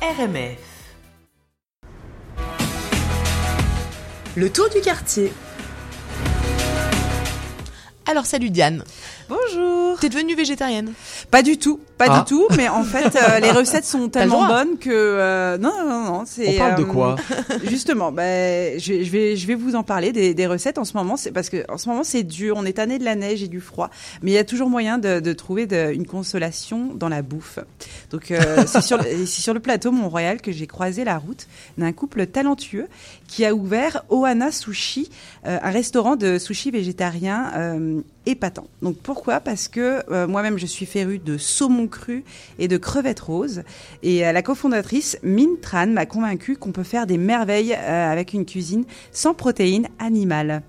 RMF. Le tour du quartier. Alors salut Diane. T'es devenue végétarienne Pas du tout, pas Ah. du tout, mais en fait euh, les recettes sont tellement bonnes que euh, non non non, c'est On parle de euh, quoi Justement, ben je, je vais je vais vous en parler des, des recettes en ce moment, c'est parce que en ce moment c'est dur, on est tanné de la neige et du froid, mais il y a toujours moyen de, de trouver de- une consolation dans la bouffe. Donc euh, c'est sur le- c'est sur le plateau Mont-Royal que j'ai croisé la route d'un couple talentueux qui a ouvert Ohana Sushi, euh, un restaurant de sushi végétarien euh, Donc pourquoi? Parce que euh, moi-même je suis férue de saumon cru et de crevettes roses et euh, la cofondatrice Min Tran m'a convaincue qu'on peut faire des merveilles euh, avec une cuisine sans protéines animales.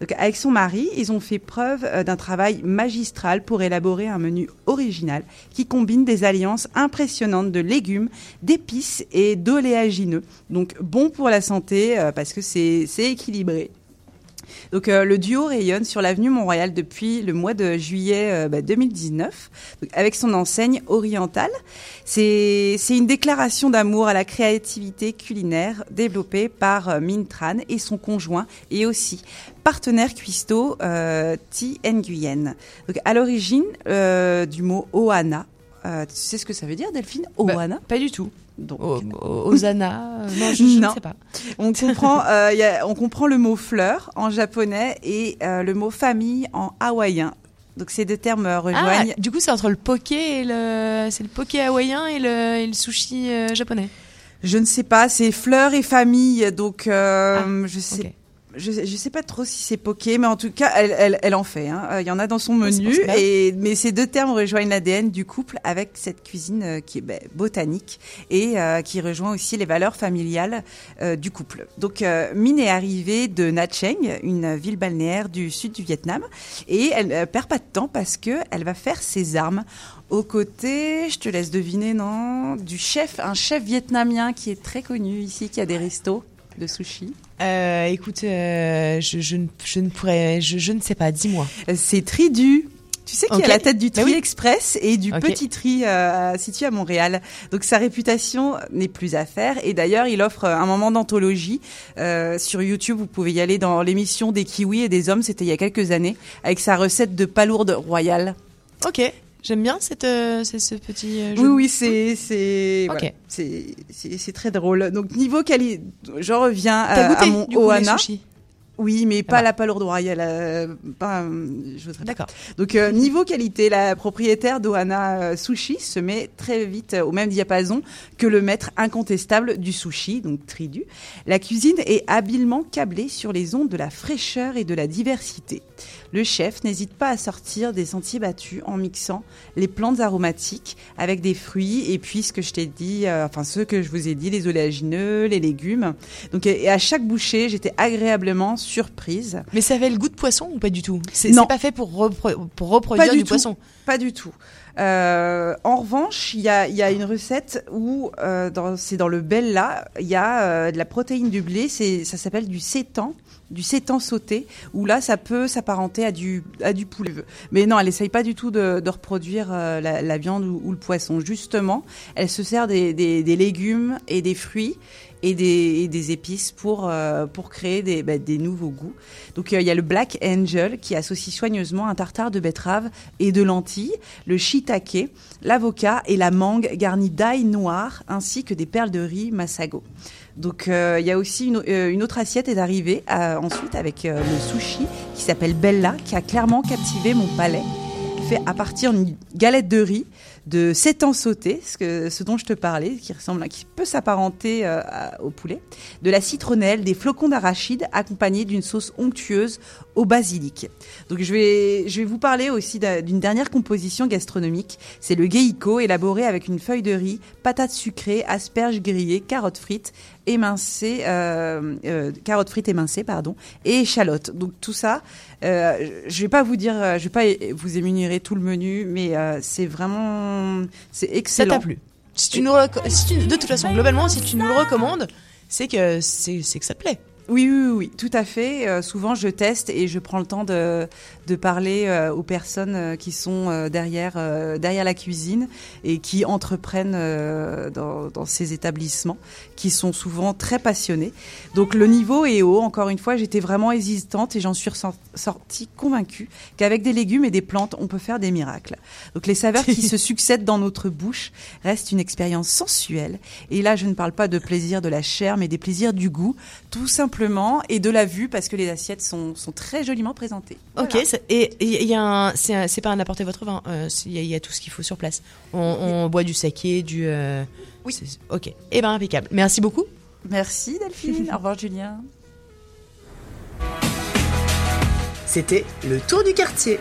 Donc avec son mari, ils ont fait preuve d'un travail magistral pour élaborer un menu original qui combine des alliances impressionnantes de légumes, d'épices et d'oléagineux. Donc bon pour la santé parce que c'est équilibré. Donc euh, le duo rayonne sur l'avenue Mont-Royal depuis le mois de juillet euh, bah, 2019 avec son enseigne orientale. C'est une déclaration d'amour à la créativité culinaire développée par euh, Min Tran et son conjoint et aussi partenaire cuistot euh, Ti Nguyen. Donc à l'origine du mot Ohana. Euh, tu sais ce que ça veut dire Delphine? Ohana? Pas du tout. Donc, O- o- Osana euh, Non, je, je Non. ne sais pas. On comprend, euh, il y a- on comprend le mot fleur en japonais et le mot famille en hawaïen. Donc ces deux termes euh, Ah, rejoignent. du coup c'est entre le poké et le... C'est le poké hawaïen et le, et le sushi japonais. Je ne sais pas, c'est fleur et famille. Donc euh, je sais. Je, je sais pas trop si c'est poké, mais en tout cas, elle, elle, elle en fait. hein. Euh, Il y en a dans son menu. et mais ces deux termes rejoignent l'ADN du couple avec cette cuisine euh, qui est ben, botanique et euh, qui rejoint aussi les valeurs familiales euh, du couple. Donc euh, Min est arrivée de Nha Trang, une ville balnéaire du sud du Vietnam, et elle euh, perd pas de temps parce que elle va faire ses armes aux côtés, je te laisse deviner, non, du chef, un chef vietnamien qui est très connu ici, qui a des restos de sushi. Euh, écoute, euh, je, je, ne- je ne pourrais... Je, je ne sais pas, dis-moi. C'est Tridu. Tu sais qu'il Ok. a la tête du Bah Tri oui. Express et du. Petit Tri euh, situé à Montréal. Donc sa réputation n'est plus à faire. Et d'ailleurs, il offre un moment d'anthologie euh, sur YouTube. Vous pouvez y aller dans l'émission des kiwis et des hommes. C'était il y a quelques années avec sa recette de palourde royale. Ok, j'aime bien cette, euh, ce petit euh, jeu. Oui, oui, c'est c'est Ok. voilà. c'est très drôle. Donc niveau qualité, je reviens euh, goûté à mon du coup les Ohana. sushis? Oui, mais pas bah. la palourde royale. euh, pas, euh, je D'accord. Donc euh, niveau qualité, la propriétaire d'Ohana Sushi se met très vite au même diapason que le maître incontestable du sushi, donc Tridu. La cuisine est habilement câblée sur les ondes de la fraîcheur et de la diversité. Le chef n'hésite pas à sortir des sentiers battus en mixant les plantes aromatiques avec des fruits et puis ce que je t'ai dit, euh, enfin ceux que je vous ai dit, les oléagineux, les légumes. Donc et à chaque bouchée, j'étais agréablement surprise. Mais ça avait le goût de poisson ou pas du tout? C'est pas fait pour, repro- pour reproduire Pas du poisson? Pas du tout. Euh, en revanche, il y a, y a une recette où euh, c'est dans le Bella, il y a euh, de la protéine du blé, c'est ça s'appelle du sétan, du sétan sauté, où là ça peut s'apparenter à du à du poulet. Mais non, elle essaye pas du tout de, de reproduire la, la viande ou, ou le poisson. Justement, elle se sert des, des, des légumes et des fruits et des, épices pour euh, pour créer des, bah, des nouveaux goûts. Donc euh, il y a le Black Angel qui associe soigneusement un tartare de betterave et de lentilles, le shiitake, l'avocat et la mangue garnie d'ail noir ainsi que des perles de riz masago. Donc euh, il y a aussi une, autre assiette est arrivée ensuite avec le sushi qui s'appelle Bella qui a clairement captivé mon palais. Fait à partir d'une galette de riz de sétan sauté, ce, que, ce dont je te parlais, qui ressemble, qui peut s'apparenter euh, au poulet, de la citronnelle, des flocons d'arachide accompagnés d'une sauce onctueuse au basilic. Donc je vais, je vais vous parler aussi d'un- d'une dernière composition gastronomique. C'est le geiko élaboré avec une feuille de riz, patates sucrées, asperges grillées, carottes frites, émincées, euh, euh, carottes frites émincées, pardon, et échalotes. Donc tout ça, euh, je vais pas vous dire, euh, je vais pas vous énumérer tout le menu, mais euh, c'est vraiment, c'est Ça excellent. t'a plu si tu nous reco- si tu- De toute façon, globalement, si tu nous le recommandes, c'est que c'est c'est que ça te plaît. Oui, oui, oui, tout à fait. Euh, souvent, je teste et je prends le temps de, de parler euh, aux personnes euh, qui sont euh, derrière, euh, derrière la cuisine et qui entreprennent euh, dans, dans ces établissements, qui sont souvent très passionnés. Donc, le niveau est haut. Encore une fois, j'étais vraiment hésitante et j'en suis sortie convaincue qu'avec des légumes et des plantes, on peut faire des miracles. Donc, les saveurs qui se succèdent dans notre bouche restent une expérience sensuelle. Et là, je ne parle pas de plaisir de la chair, mais des plaisirs du goût, tout simplement, et de la vue, parce que les assiettes sont, sont très joliment présentées. Ok, Voilà. et il y a un, c'est pas un apporter votre vin, euh, il y, a- il y a tout ce qu'il faut sur place. On, on boit du saké, du. euh, Oui. c'est- Ok, eh ben impeccable. Merci beaucoup. Merci Delphine. Au revoir Julien. C'était le tour du quartier.